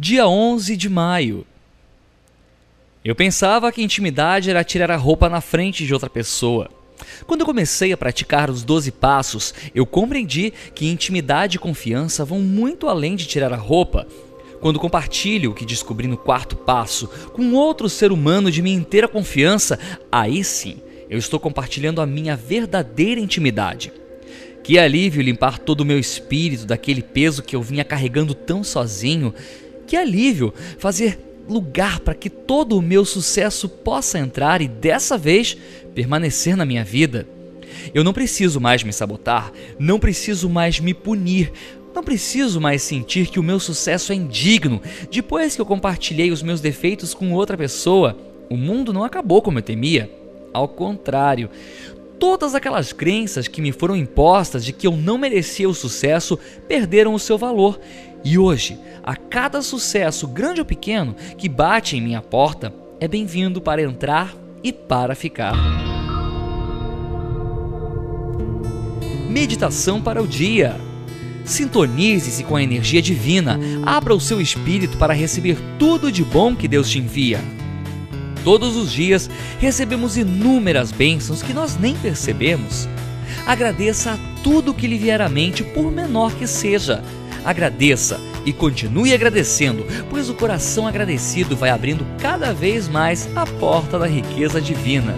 Dia 11 de maio. Eu pensava que intimidade era tirar a roupa na frente de outra pessoa. Quando eu comecei a praticar os 12 passos, eu compreendi que intimidade e confiança vão muito além de tirar a roupa. Quando compartilho o que descobri no quarto passo com outro ser humano de minha inteira confiança, aí sim eu estou compartilhando a minha verdadeira intimidade. Que alívio limpar todo o meu espírito daquele peso que eu vinha carregando tão sozinho. Que alívio fazer lugar para que todo o meu sucesso possa entrar e dessa vez permanecer na minha vida. Eu não preciso mais me sabotar, não preciso mais me punir, não preciso mais sentir que o meu sucesso é indigno. Depois que eu compartilhei os meus defeitos com outra pessoa, o mundo não acabou como eu temia. Ao contrário, todas aquelas crenças que me foram impostas de que eu não merecia o sucesso perderam o seu valor. E hoje, a cada sucesso, grande ou pequeno, que bate em minha porta, é bem-vindo para entrar e para ficar. Meditação para o dia. Sintonize-se com a energia divina, abra o seu espírito para receber tudo de bom que Deus te envia. Todos os dias recebemos inúmeras bênçãos que nós nem percebemos. Agradeça a tudo que lhe vier à mente, por menor que seja. Agradeça e continue agradecendo, pois o coração agradecido vai abrindo cada vez mais a porta da riqueza divina.